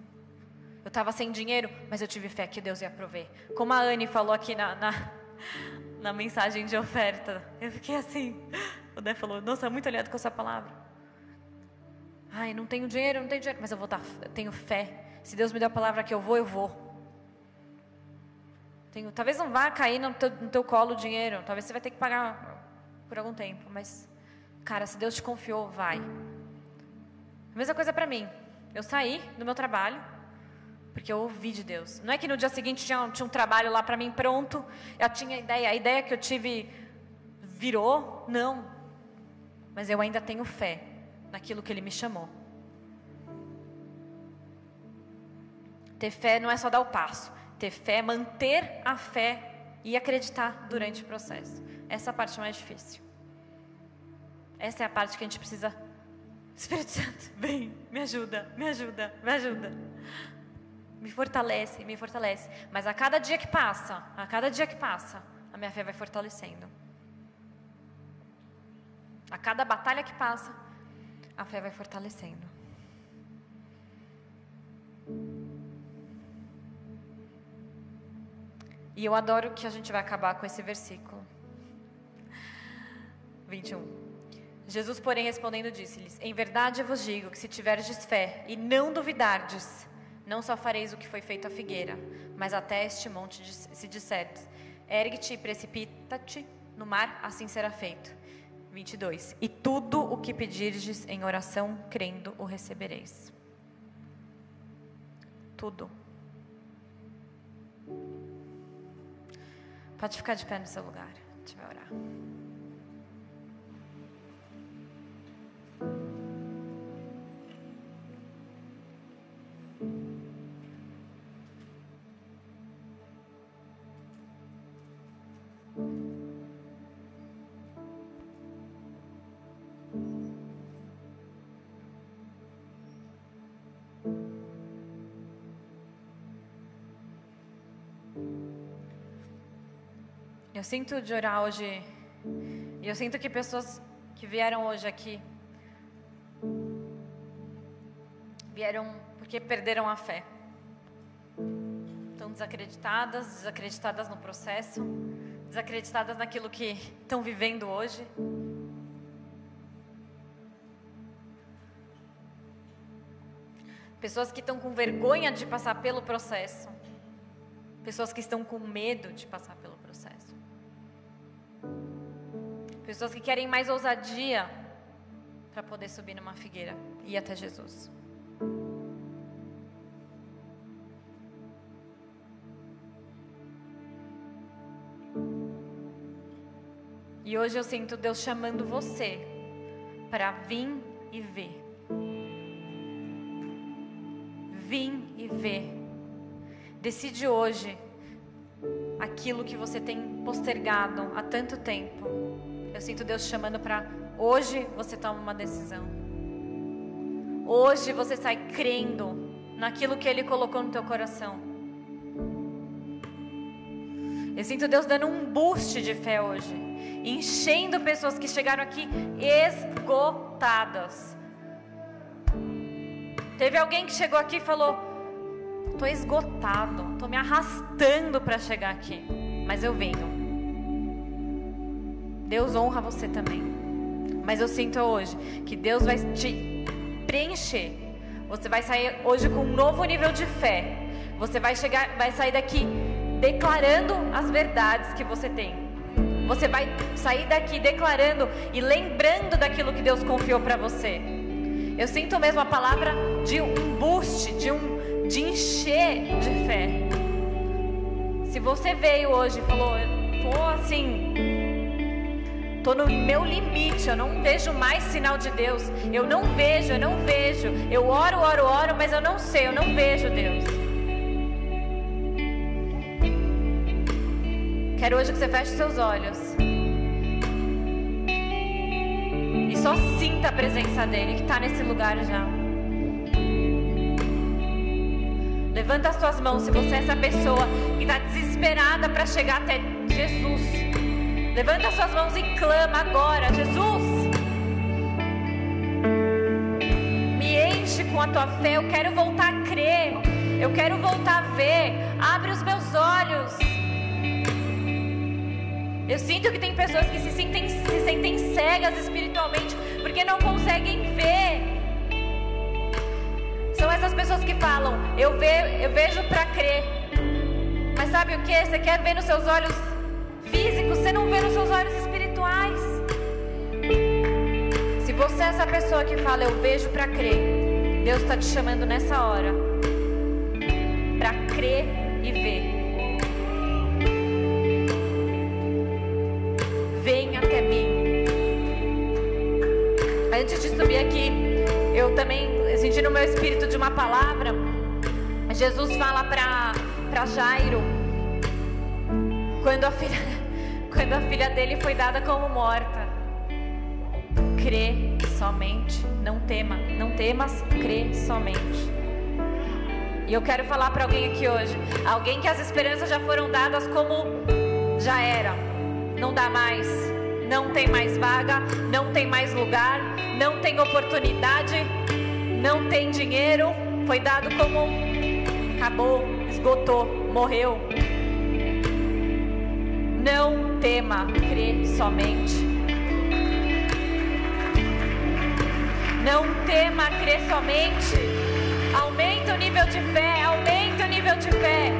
Eu estava sem dinheiro, mas eu tive fé que Deus ia prover. Como a Anne falou aqui na, na, na mensagem de oferta, eu fiquei assim. O Dé falou: Nossa, muito aliado com essa palavra. Ai, não tenho dinheiro, não tenho dinheiro, mas eu vou eu tenho fé se Deus me deu a palavra que eu vou, eu vou. Tenho, talvez não vá cair no teu, no teu colo o dinheiro. Talvez você vai ter que pagar por algum tempo. Mas, cara, se Deus te confiou, vai. A mesma coisa para mim. Eu saí do meu trabalho porque eu ouvi de Deus. Não é que no dia seguinte tinha, tinha um trabalho lá para mim pronto. Eu tinha ideia. A ideia que eu tive virou. Não. Mas eu ainda tenho fé naquilo que Ele me chamou. Ter fé não é só dar o passo. Ter fé é manter a fé e acreditar durante o processo. Essa é a parte mais difícil. Essa é a parte que a gente precisa. Espírito Santo, vem, me ajuda, me ajuda, me ajuda. Me fortalece, me fortalece. Mas a cada dia que passa, a cada dia que passa, a minha fé vai fortalecendo. A cada batalha que passa, a fé vai fortalecendo. E eu adoro que a gente vai acabar com esse versículo. 21. Jesus, porém, respondendo, disse-lhes: Em verdade vos digo que se tiverdes fé e não duvidardes, não só fareis o que foi feito à figueira, mas até este monte, se disserdes: Ergue-te e precipita-te no mar, assim será feito. 22. E tudo o que pedirdes em oração, crendo, o recebereis. Tudo. Pode ficar de pé no seu lugar. A gente vai orar. Sinto de orar hoje, e eu sinto que pessoas que vieram hoje aqui vieram porque perderam a fé. Estão desacreditadas, desacreditadas no processo, desacreditadas naquilo que estão vivendo hoje. Pessoas que estão com vergonha de passar pelo processo. Pessoas que estão com medo de passar pelo Pessoas que querem mais ousadia para poder subir numa figueira e ir até Jesus. E hoje eu sinto Deus chamando você para vir e ver. Vim e ver. Decide hoje aquilo que você tem postergado há tanto tempo. Eu sinto Deus chamando para hoje você toma uma decisão. Hoje você sai crendo naquilo que Ele colocou no teu coração. Eu sinto Deus dando um boost de fé hoje, enchendo pessoas que chegaram aqui esgotadas. Teve alguém que chegou aqui e falou: "Tô esgotado, tô me arrastando para chegar aqui, mas eu venho". Deus honra você também. Mas eu sinto hoje que Deus vai te preencher. Você vai sair hoje com um novo nível de fé. Você vai chegar, vai sair daqui declarando as verdades que você tem. Você vai sair daqui declarando e lembrando daquilo que Deus confiou para você. Eu sinto mesmo a palavra de um boost, de um de encher de fé. Se você veio hoje e falou, assim, Estou no meu limite, eu não vejo mais sinal de Deus. Eu não vejo, eu não vejo. Eu oro, oro, oro, mas eu não sei, eu não vejo Deus. Quero hoje que você feche seus olhos. E só sinta a presença dele que está nesse lugar já. Levanta as suas mãos se você é essa pessoa que está desesperada para chegar até Jesus. Levanta suas mãos e clama agora, Jesus. Me enche com a tua fé. Eu quero voltar a crer. Eu quero voltar a ver. Abre os meus olhos. Eu sinto que tem pessoas que se sentem, se sentem cegas espiritualmente porque não conseguem ver. São essas pessoas que falam: Eu, ve, eu vejo para crer. Mas sabe o que? Você quer ver nos seus olhos físico, você não vê nos seus olhos espirituais. Se você é essa pessoa que fala, eu vejo para crer, Deus está te chamando nessa hora para crer e ver. Vem até mim. Antes de subir aqui, eu também senti no meu espírito de uma palavra. Jesus fala para Jairo, quando a filha, quando a filha dele foi dada como morta. Crê somente, não tema, não temas, crê somente. E eu quero falar para alguém aqui hoje, alguém que as esperanças já foram dadas como já era, não dá mais, não tem mais vaga, não tem mais lugar, não tem oportunidade, não tem dinheiro, foi dado como acabou, esgotou, morreu. Não tema, crê somente. Não tema, crê somente. Aumenta o nível de fé, aumenta o nível de fé.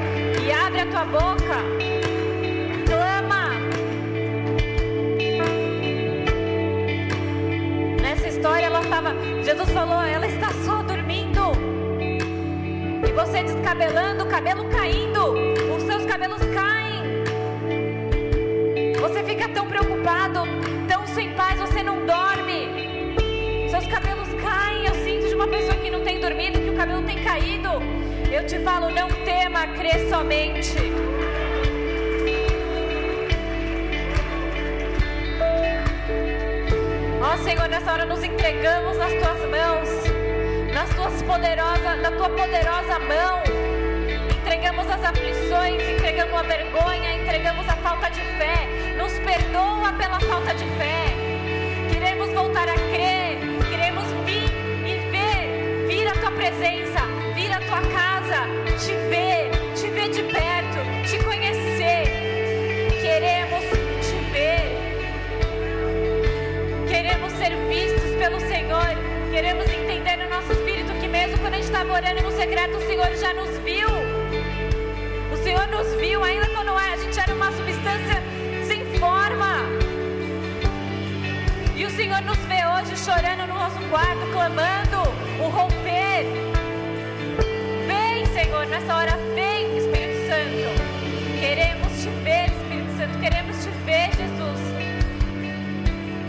E abre a tua boca. Clama. Nessa história ela estava. Jesus falou, ela está só dormindo. E você descabelando, o cabelo caindo. Te falo, não tema, crê somente. Ó oh, Senhor, nessa hora nos entregamos nas tuas mãos, nas tuas poderosas, na tua poderosa mão. Entregamos as aflições, entregamos a vergonha, entregamos a falta de fé. Nos perdoa pela falta de fé. Queremos voltar a te ver, te ver de perto, te conhecer. Queremos te ver. Queremos ser vistos pelo Senhor. Queremos entender no nosso espírito que mesmo quando a gente estava orando no secreto, o Senhor já nos viu. O Senhor nos viu, ainda quando a gente era uma substância sem forma. E o Senhor nos vê hoje chorando no nosso quarto, clamando. O professora.